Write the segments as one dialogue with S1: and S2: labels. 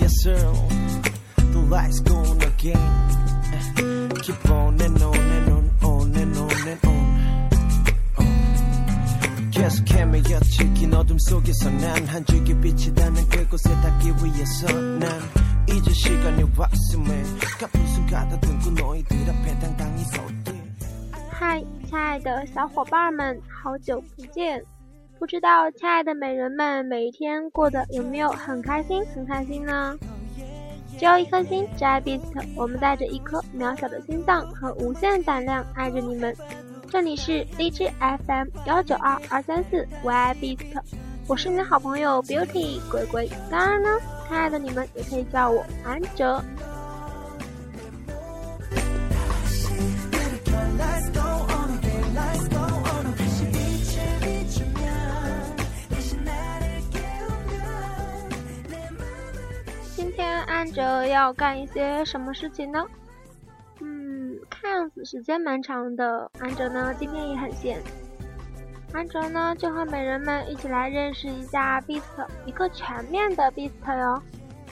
S1: Yes, sir. The lights go on again. Keep on and on and on, on and on and on. 어. 계속 헤매였지 어둠 속에서 난 한 줄기 빛이 닿는 그곳에 닿기 위해서 난 이제 시간이 왔음에 가쁜 숨 가다듬고 너희들 앞에 당당히 섰기
S2: 嗨，亲爱的小伙伴们，好久不见！不知道亲爱的美人们每一天过得有没有很开心、很开心呢？只有一颗心，只爱 Beast。我们带着一颗渺小的心脏和无限胆量爱着你们。这里是荔枝 FM 幺九二二三四，我爱 Beast，我是你的好朋友 Beauty 鬼鬼。当然呢， 亲爱的你们也可以叫我安哲。今天安哲要干一些什么事情呢？嗯看样子时间蛮长的安哲呢今天也很闲。安哲呢，就和美人们一起来认识一下 Beast，一个全面的 Beast 哟，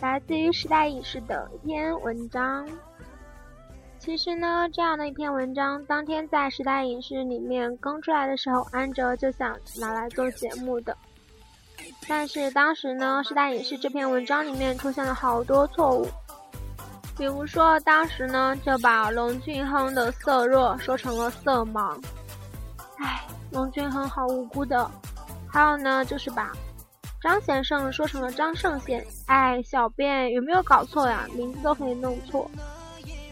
S2: 来自于时代影视的一篇文章。其实呢，这样的一篇文章，当天在时代影视里面更出来的时候，安哲就想拿来做节目的。但是当时呢，时代影视这篇文章里面出现了好多错误，比如说当时呢就把龙俊亨的色弱说成了色盲，唉，龙俊亨好无辜的。还有呢，就是把张先生说成了张胜贤，哎，小编有没有搞错呀？名字都可以弄错，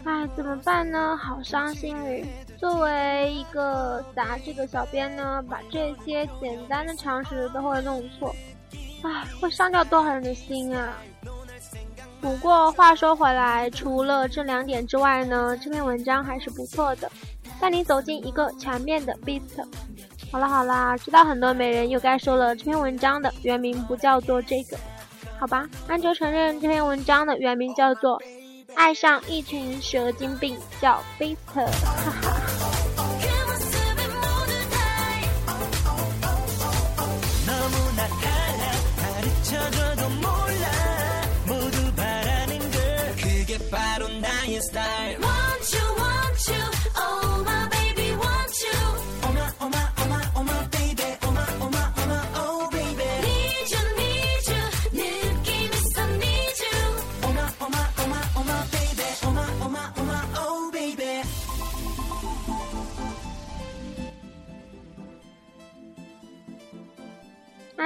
S2: 唉，怎么办呢？好伤心诶。作为一个杂志的小编呢，把这些简单的常识都会弄错。唉，会伤掉多少人的心啊！不过话说回来，除了这两点之外呢，这篇文章还是不错的，带你走进一个全面的 Beast。好啦好啦，知道很多美人又该说了，这篇文章的原名不叫做这个，好吧？安哲承认这篇文章的原名叫做《爱上一群蛇精病》，叫 Beaker，哈哈。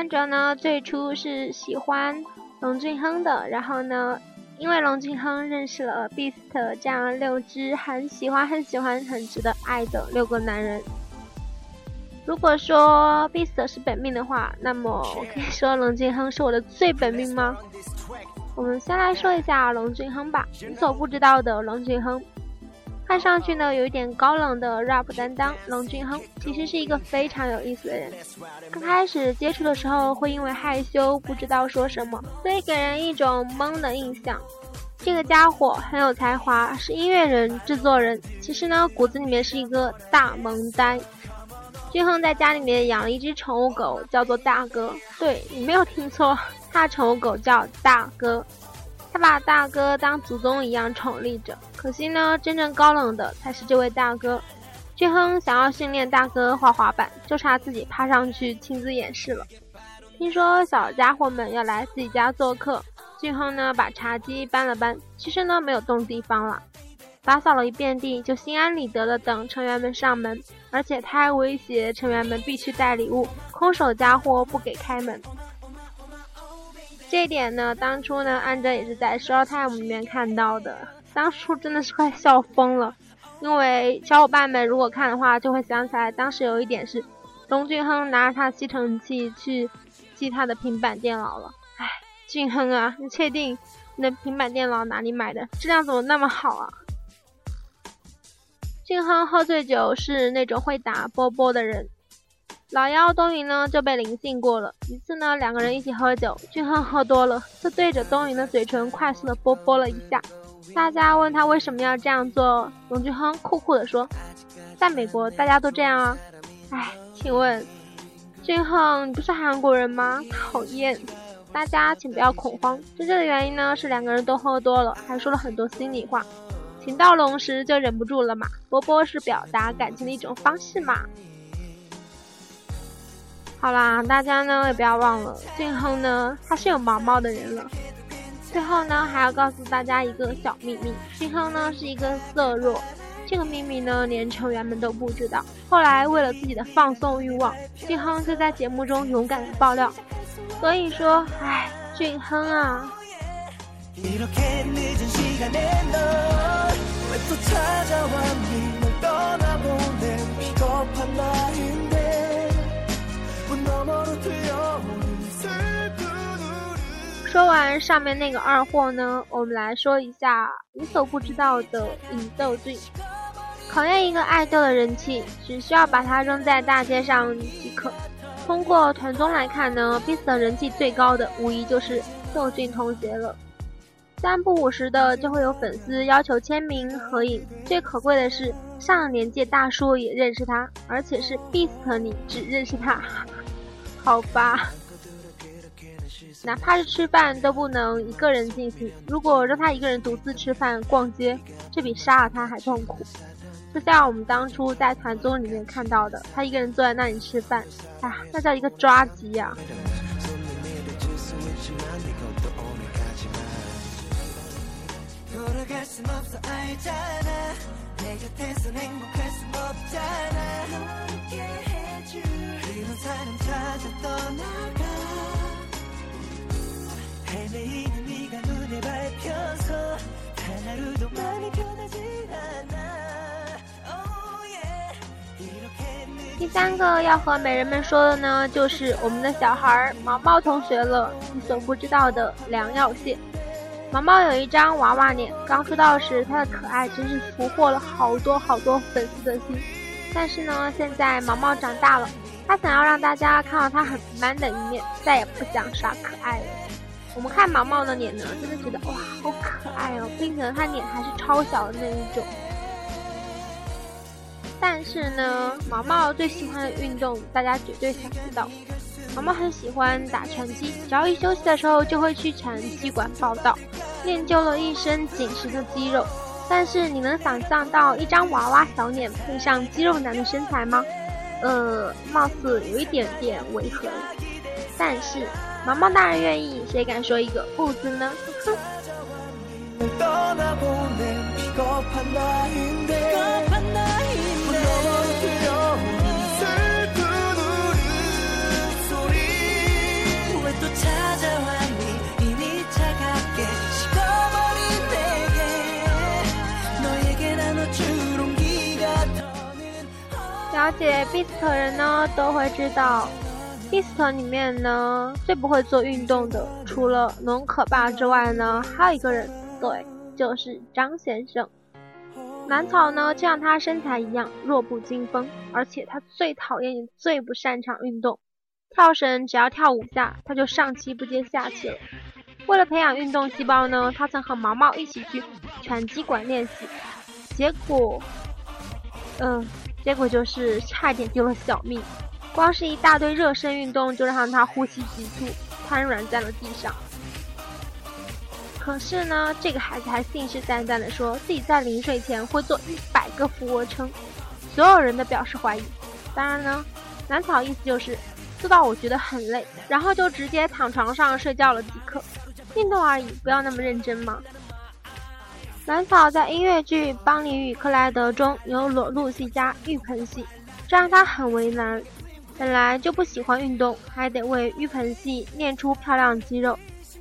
S2: 安哲呢，最初是喜欢龙俊亨的，然后呢，因为龙俊亨认识了 Beast 这样六只很喜欢、很喜欢、很值得爱的六个男人。如果说 Beast 是本命的话，那么我可以说龙俊亨是我的最本命吗？我们先来说一下龙俊亨吧，你所不知道的龙俊亨。看上去呢有一点高冷的 rap 担当龙俊亨，其实是一个非常有意思的人。刚开始接触的时候，会因为害羞不知道说什么，所以给人一种懵的印象。这个家伙很有才华，是音乐人、制作人，其实呢骨子里面是一个大萌呆。俊亨在家里面养了一只宠物狗，叫做大哥。对你没有听错，他宠物狗叫大哥。他把大哥当祖宗一样宠溺着。可惜呢，真正高冷的才是这位大哥。俊亨想要训练大哥滑滑板，就差自己爬上去亲自演示了。听说小家伙们要来自己家做客，俊亨呢把茶几搬了搬，其实呢没有动地方了，打扫了一遍地，就心安理得的等成员们上门，而且他还威胁成员们必须带礼物，空手家伙不给开门。这点呢，当初呢，安哲也是在《Show Time》里面看到的，当初真的是快笑疯了。因为小伙伴们如果看的话，就会想起来当时有一点是，龙俊亨拿着他吸尘器去吸他的平板电脑了。唉，俊亨啊，你确定你的平板电脑哪里买的？质量怎么那么好啊？俊亨喝醉酒是那种会打波波的人。老幺东云呢就被灵性过了一次呢，两个人一起喝酒，俊亨喝多了，就对着东云的嘴唇快速的啵啵了一下，大家问他为什么要这样做，龙俊亨酷酷地说：“在美国大家都这样啊。”哎，请问，俊亨你不是韩国人吗？讨厌！大家请不要恐慌，真正的原因呢是两个人都喝多了，还说了很多心里话。情到浓时就忍不住了嘛，啵啵是表达感情的一种方式嘛。好啦，大家呢也不要忘了，俊亨呢他是有毛毛的人了。最后呢，还要告诉大家一个小秘密，俊亨呢是一个色弱，这个秘密呢连成员们都不知道。后来为了自己的放纵欲望，俊亨就在节目中勇敢的爆料。所以说，唉，俊亨啊。说完上面那个二货呢，我们来说一下你所不知道的引逗剧。考验一个爱豆的人气，只需要把它扔在大街上即可。通过团综来看呢，Beast 人气最高的无疑就是窦俊同学了。三不五时的就会有粉丝要求签名合影，最可贵的是上年纪大叔也认识他，而且是 Beast 你只认识他，好吧。哪怕是吃饭都不能一个人进行，如果让他一个人独自吃饭、逛街，这比杀了他还痛苦。就像我们当初在团综里面看到的，他一个人坐在那里吃饭，啊，那叫一个抓急呀、
S1: 손 헤매이는 네가 눈에 밟혀서 단 하루도 많이 변하지 않아 oh yeah 이렇게 늦은
S2: 第三个要和美人们说的呢，就是我们的小孩儿毛毛同学了。你所不知道的良药蟹，毛毛有一张娃娃脸，刚出道时他的可爱真是俘获了好多好多粉丝的心。但是呢，现在毛毛长大了，他想要让大家看到他很 man 的一面，再也不想耍可爱了。 我们看毛毛的脸呢，真的觉得哇，好可爱哦，并且他脸还是超小的那一种。但是呢，毛毛最喜欢的运动，大家绝对想不到。毛毛很喜欢打拳击，只要一休息的时候就会去拳击馆报道，练就了一身紧实的肌肉。但是你能想象到一张娃娃小脸配上肌肉男的身材吗？呃，貌似有一点点违和。但是毛毛当然愿意谁敢说一个？不字呢？哼
S1: 在问你能
S2: 不能的人呢，都会知道，Beast 里面呢最不会做运动的，除了农可爸之外呢，还有一个人，对，就是张先生。南草呢，就像他身材一样弱不禁风，而且他最讨厌也最不擅长运动，跳绳只要跳五下，他就上气不接下气了。为了培养运动细胞呢，他曾和毛毛一起去拳击馆练习，结果，嗯、结果就是差点丢了小命。光是一大堆热身运动就让他呼吸急促，瘫软在了地上。可是呢，这个孩子还信誓旦旦地说自己在临睡前会做一百个俯卧撑，所有人都表示怀疑。当然呢，兰草意思就是做到我觉得很累，然后就直接躺床上睡觉了即可。运动而已，不要那么认真嘛。兰草在音乐剧《邦尼与克莱德》中有裸露戏加浴盆戏，这让他很为难。本来就不喜欢运动，还得为浴盆戏练出漂亮肌肉。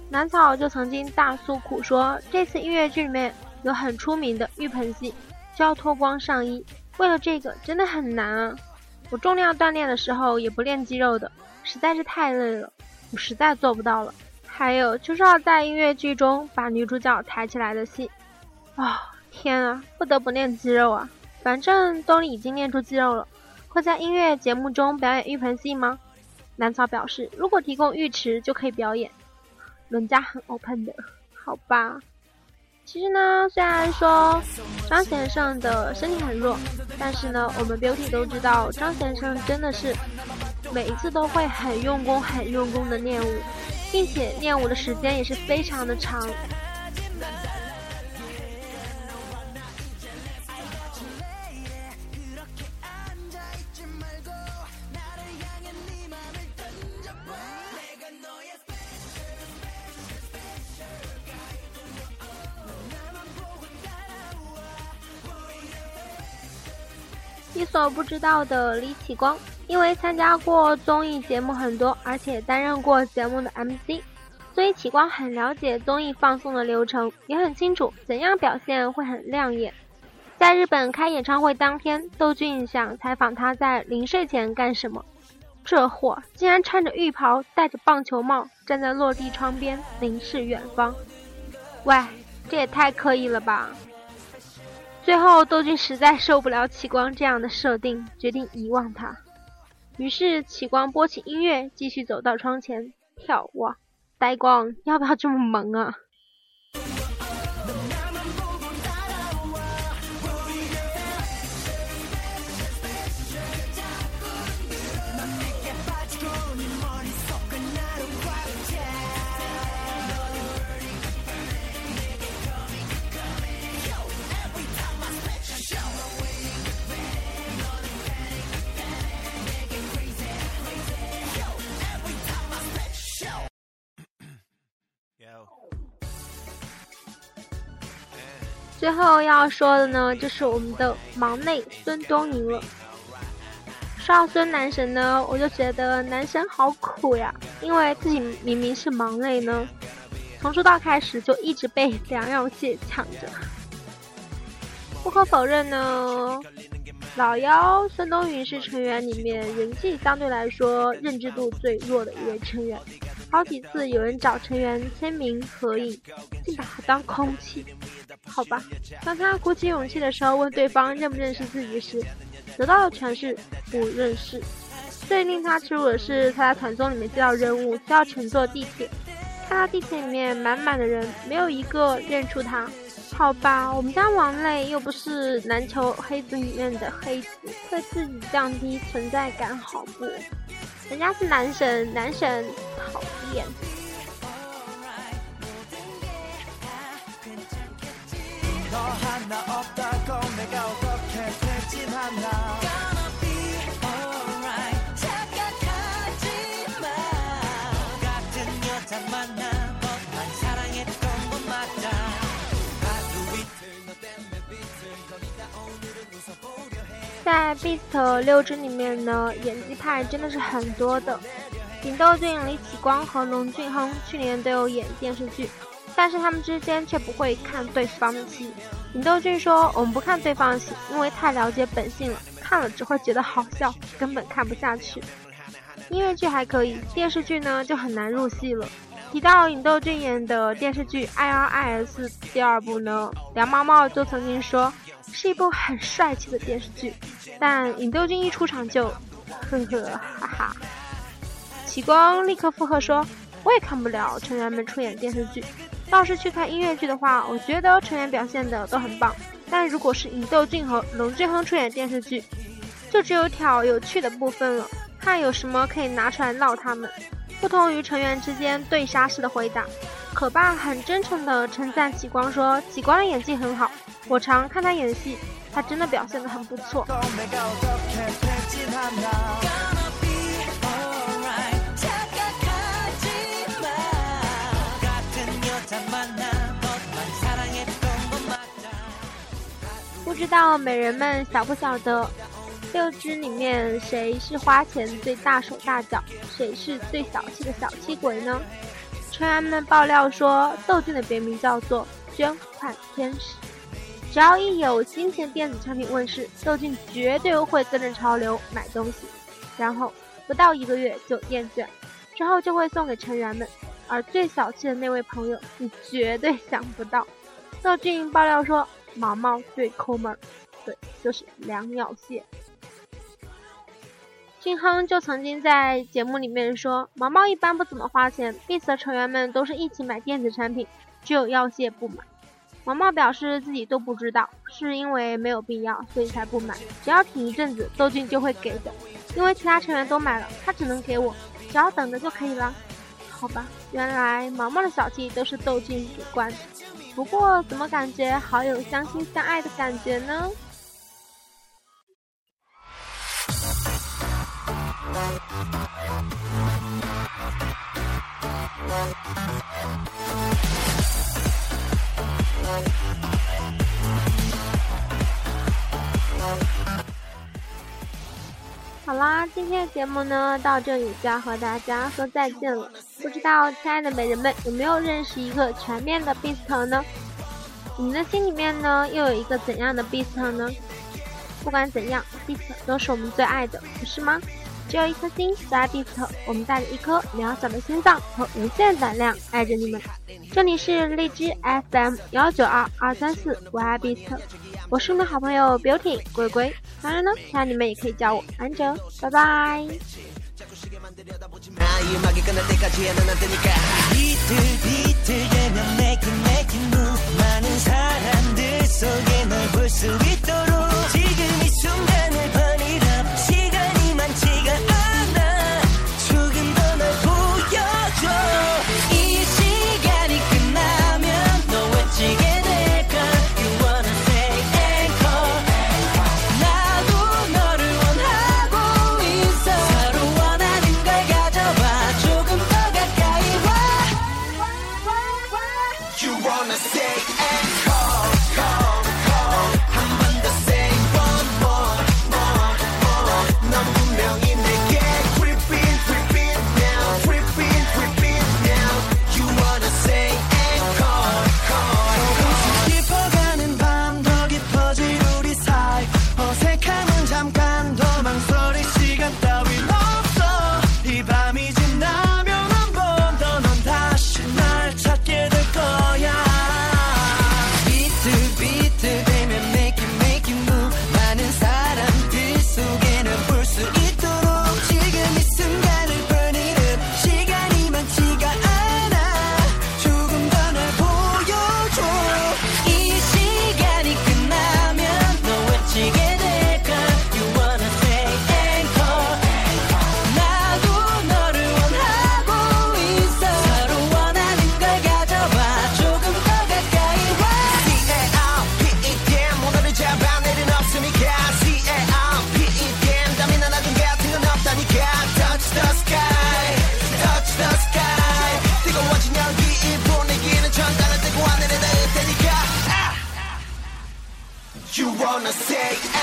S2: 南草就曾经大诉苦说，这次音乐剧里面有很出名的浴盆戏，需要脱光上衣，为了这个真的很难啊！我重量锻炼的时候也不练肌肉的，实在是太累了，我实在做不到了。还有就是要在音乐剧中把女主角抬起来的戏，啊、天啊，不得不练肌肉啊！反正都已经练出肌肉了，会在音乐节目中表演浴盆戏吗？南草表示，如果提供浴池就可以表演。伦家很 open 的，好吧。其实呢，虽然说张先生的身体很弱，但是呢，我们 Beauty 都知道张先生真的是每一次都会很用功、很用功的练舞，并且练舞的时间也是非常的长。你所不知道的李启光，因为参加过综艺节目很多，而且担任过节目的 MC，所以启光很了解综艺放送的流程，也很清楚怎样表现会很亮眼。在日本开演唱会当天，窦俊想采访他在临睡前干什么，这货竟然穿着浴袍，戴着棒球帽，站在落地窗边凝视远方。喂，这也太刻意了吧！最后，窦俊实在受不了启光这样的设定，决定遗忘他。于是，启光播起音乐，继续走到窗前眺望。呆光，要不要这么萌啊？最后要说的呢，就是我们的忙内孙东宁了。说到孙男神呢，我就觉得男神好苦呀，因为自己明明是忙内呢，从出道开始就一直被 梁耀谢抢着。不可否认呢，老幺孙东云是成员里面人气相对来说认知度最弱的一位成员。好几次有人找成员签名合影，竟把他当空气。好吧，当他鼓起勇气的时候问对方认不认识自己时，得到的全是不认识。最令他耻辱的是，他在团综里面接到任务，需要乘坐地铁，看到地铁里面满满的人，没有一个认出他。好吧，我们家王磊又不是篮球黑子里面的黑子，会自己降低存在感好不？人家是男神，男神讨厌。在 Beast 六支里面呢，演技派真的是很多的。尹斗俊、李启光和龙俊亨去年都有演电视剧，但是他们之间却不会看对方的戏。尹斗俊说：“我们不看对方戏，因为太了解本性了，看了只会觉得好笑，根本看不下去。”音乐剧还可以，电视剧呢就很难入戏了。提到尹斗俊演的电视剧《I.R.I.S》第二部呢，梁毛毛就曾经说是一部很帅气的电视剧，但尹斗俊一出场就，呵呵哈哈。启光立刻附和说：“我也看不了成员们出演电视剧，倒是去看音乐剧的话，我觉得成员表现的都很棒。但如果是尹斗俊和龙俊亨出演电视剧，就只有挑有趣的部分了，看有什么可以拿出来闹他们。”不同于成员之间对杀式的回答，可爸很真诚地称赞启光说：“启光的演技很好，我常看他演戏，他真的表现得很不错。”不知道美人们晓不晓得？六支里面谁是花钱最大手大脚，谁是最小气的小气鬼呢？成员们爆料说，窦俊的别名叫做捐款天使。只要一有新鲜电子产品问世，窦俊绝对会跟着潮流买东西，然后不到一个月就厌倦，之后就会送给成员们。而最小气的那位朋友，你绝对想不到，窦俊爆料说，毛毛最抠门，对，就是良药蟹。俊亨就曾经在节目里面说，毛毛一般不怎么花钱，BTS 成员们都是一起买电子产品，只有耀蟹不买。
S1: 毛毛表示自己都不知道，是因为没有必要，所以才不买。只要挺一阵子，窦俊就会给的，因为其他成员都买了，他只能给我，只要等着就可以了。好吧原来毛毛的小弟都是斗进主观不过怎么感觉好有相亲相爱的感觉呢？好啦，今天的节目呢到这里就要和大家说再见了。不知道亲爱的美人们有没有认识一个全面的 beast 呢？你们的心里面呢又有一个怎样的 beast 呢？不管怎样，beast 都是我们最爱的，不是吗？只有一颗心，所爱 beast，我们带着一颗渺小的心脏和无限胆量爱着你们。这里是荔枝 FM 幺九二二三四，我爱 beast。我是你的好朋友 beauty 鬼鬼，当然呢，那你们也可以叫我安哲，拜拜。
S3: wanna say